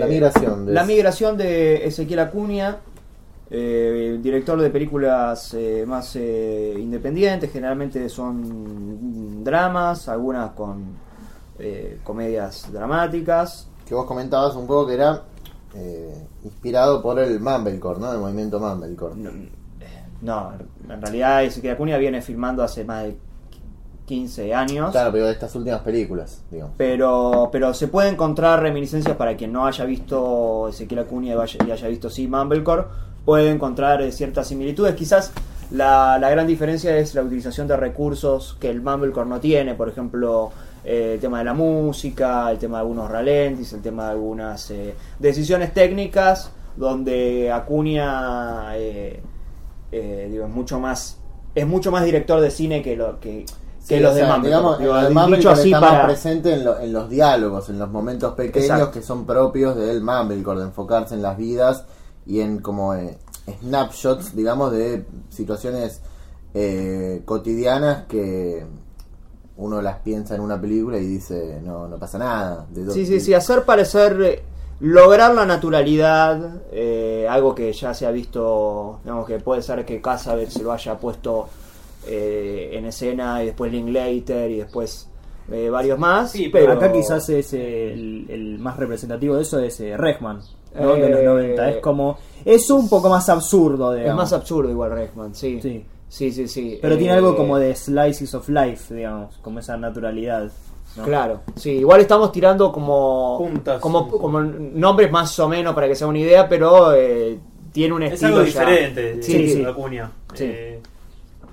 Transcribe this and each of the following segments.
la migración. De... La migración de Ezequiel Acuña, eh, director de películas eh, más eh, independientes, generalmente son dramas, algunas con eh, comedias dramáticas. Que vos comentabas un poco que era eh, inspirado por el Mumblecore, ¿no? El movimiento Mumblecore. No, no, en realidad Ezequiel Acuña viene filmando hace más de 15 años. Claro, pero de estas últimas películas, digamos. Pero, pero se puede encontrar reminiscencias para quien no haya visto Ezequiel Acuña y haya, visto sí Mumblecore, puede encontrar eh, ciertas similitudes. Quizás la, la gran diferencia es la utilización de recursos que el Mumblecore no tiene, por ejemplo, eh, el tema de la música, el tema de algunos ralentis, el tema de algunas eh, decisiones técnicas, donde Acuña eh, digo, es mucho más es mucho más director de cine que lo que, que Sí, los o sea, de Mumblecore. digamos, Digo, el dicho así está para- más presente en, lo- en los diálogos, en los momentos pequeños Exacto. que son propios del Mumblecore, de enfocarse en las vidas y en como eh, snapshots, digamos, de situaciones eh, cotidianas que uno las piensa en una película y dice, no, no pasa nada. De Sí, sí, sí, hacer parecer, eh, lograr la naturalidad, eh, algo que ya se ha visto, digamos que puede ser que Casabet se lo haya puesto eh, en escena y después Linklater y después eh, varios más. Sí, pero pero Acá quizás es el, el más representativo de eso es eh, Regman, ¿no? Eh, de los 90. Es como. Es un poco más absurdo, es más absurdo igual Reckman, sí. Sí. Sí, sí, sí. Pero tiene Eh, algo como de slices of life, digamos, como esa naturalidad. ¿no? Claro, sí, igual estamos tirando como, Puntas, como, sí. como nombres más o menos para que sea una idea, pero eh, tiene un Es estilo algo ya- diferente Sí, de sí. Acuña. Sí. Eh,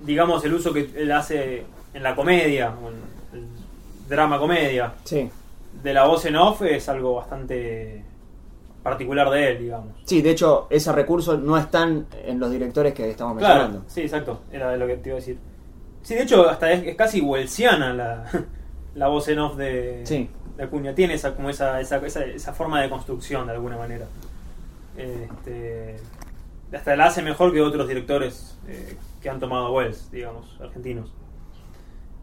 digamos el uso que él hace en la comedia, en el drama comedia, Sí. de la voz en off es algo bastante particular de él, digamos. Sí, de hecho, ese recurso no están en los directores que estamos Claro, mencionando. sí, exacto, era de lo que te iba a decir. Sí, de hecho, hasta es, es casi welsiana la, la voz en off de, Sí. de Acuña. Tiene esa, como esa, esa, esa, esa forma de construcción de alguna manera. Este, hasta la hace mejor que otros directores eh, que han tomado Wells, digamos, argentinos.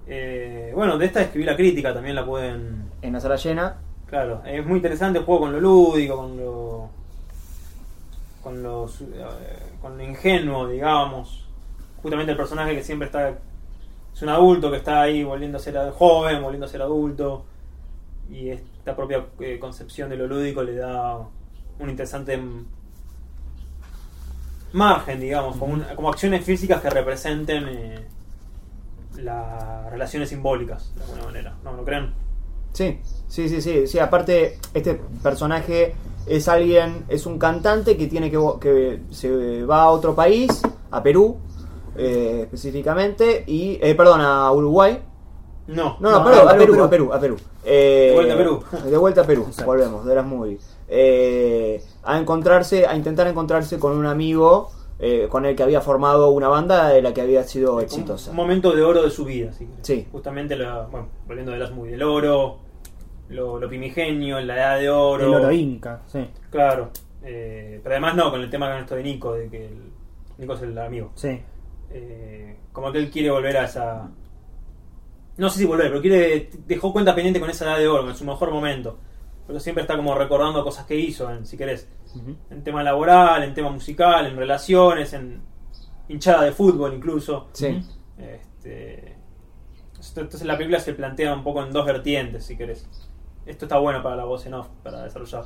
Eh, bueno, de esta escribí la crítica, también la pueden En la sala llena, Claro, es muy interesante el juego con lo lúdico, con lo. con lo, eh, con lo ingenuo, digamos. Justamente el personaje que siempre está. es un adulto que está ahí volviendo a ser joven, volviendo a ser adulto. Y esta propia eh, concepción de lo lúdico le da un interesante margen, digamos, como, un- como acciones físicas que representen eh, las relaciones simbólicas, de alguna manera. ¿No lo creen? sí, sí, sí, sí, sí. Aparte, este personaje es alguien, es un cantante que tiene que, vo- que se va a otro país, a Perú, eh, específicamente, y, eh, perdón, a Uruguay. No. No, no, No, perdón, a a Perú, Perú, Perú. a Perú, a Perú. Eh, De vuelta a Perú. De vuelta a Perú, Exacto. volvemos, de las movies. Eh, a encontrarse, a intentar encontrarse con un amigo eh, con el que había formado una banda de la que había sido exitosa. Un momento de oro de su vida, sí. Sí. Justamente, la, bueno, volviendo de las muy el oro, lo, lo primigenio, la edad de oro. El oro inca, sí. Claro. Eh, pero además no, con el tema con esto de Nico, de que el, Nico es el amigo. Sí. Eh, como que él quiere volver a esa... No sé si volver, pero quiere dejó cuenta pendiente con esa edad de oro, en su mejor momento. Pero siempre está como recordando cosas que hizo, en, si querés. En tema laboral, en tema musical, en relaciones, en hinchada de fútbol incluso. Sí. Este, entonces la película se plantea un poco en dos vertientes, si querés. Esto está bueno para la voz en off, para desarrollar.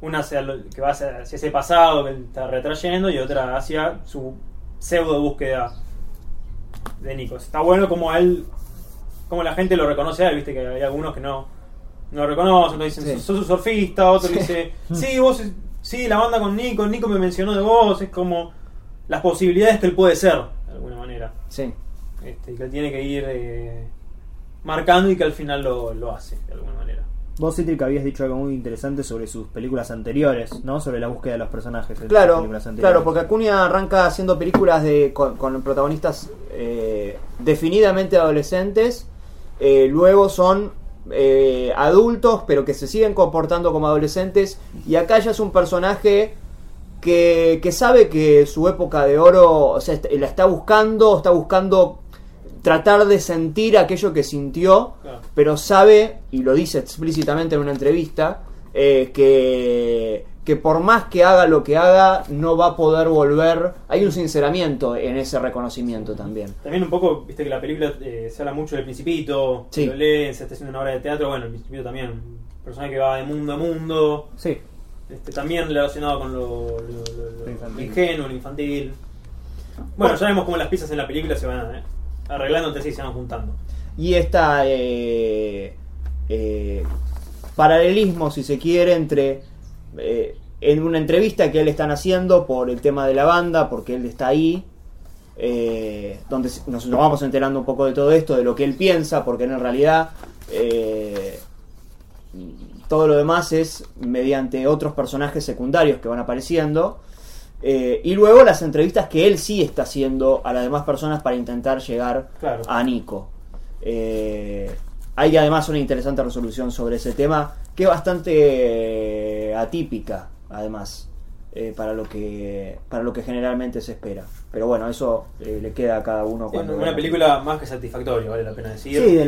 Una hacia lo- que va hacia, hacia ese pasado que él está retrayendo y otra hacia su pseudo búsqueda de Nico. Está bueno como él, como la gente lo reconoce a él, viste que hay algunos que no lo reconocen, entonces dicen, Sí. sos un surfista, otro Sí. dice, sí, vos, sí, la banda con Nico, Nico me mencionó de vos, es como las posibilidades que él puede ser, de alguna manera Sí. este, que él tiene que ir eh, marcando y que al final lo, lo hace de alguna manera. Vos, Citric, habías dicho algo muy interesante sobre sus películas anteriores, ¿no? Sobre la búsqueda de los personajes. en sus Claro, películas anteriores. claro, porque Acuña arranca haciendo películas de, con, con protagonistas eh, definidamente adolescentes, eh, luego son eh, adultos, pero que se siguen comportando como adolescentes, y acá ya es un personaje que, que sabe que su época de oro, o sea, la está buscando, está buscando tratar de sentir aquello que sintió, pero sabe, y lo dice explícitamente en una entrevista, eh, que, que por más que haga lo que haga, no va a poder volver. Hay un sinceramiento en ese reconocimiento también. También un poco, viste que la película eh, se habla mucho del Principito, Sí. lo leen, se está haciendo una obra de teatro, bueno, el Principito también, un personaje que va de mundo a mundo, Sí. este, también relacionado con lo, lo- lo- lo- Lo infantil. lo ingenuo, lo infantil. Bueno, ya vemos cómo las piezas en la película se van eh, arreglando entre sí y se van juntando. Y esta eh, eh, paralelismo, si se quiere, entre eh, en una entrevista que él están haciendo por el tema de la banda, porque él está ahí, eh, donde nos, nos vamos enterando un poco de todo esto, de lo que él piensa, porque en realidad eh, todo lo demás es mediante otros personajes secundarios que van apareciendo. eh, y luego las entrevistas que él sí está haciendo a las demás personas para intentar llegar Claro. a Nico. Hay además una interesante resolución sobre ese tema que es bastante atípica, además, eh, para lo que para lo que generalmente se espera. Pero bueno, eso eh, le queda a cada uno Sí, cuando una la película más que satisfactoria, vale la pena decir. Sí, de las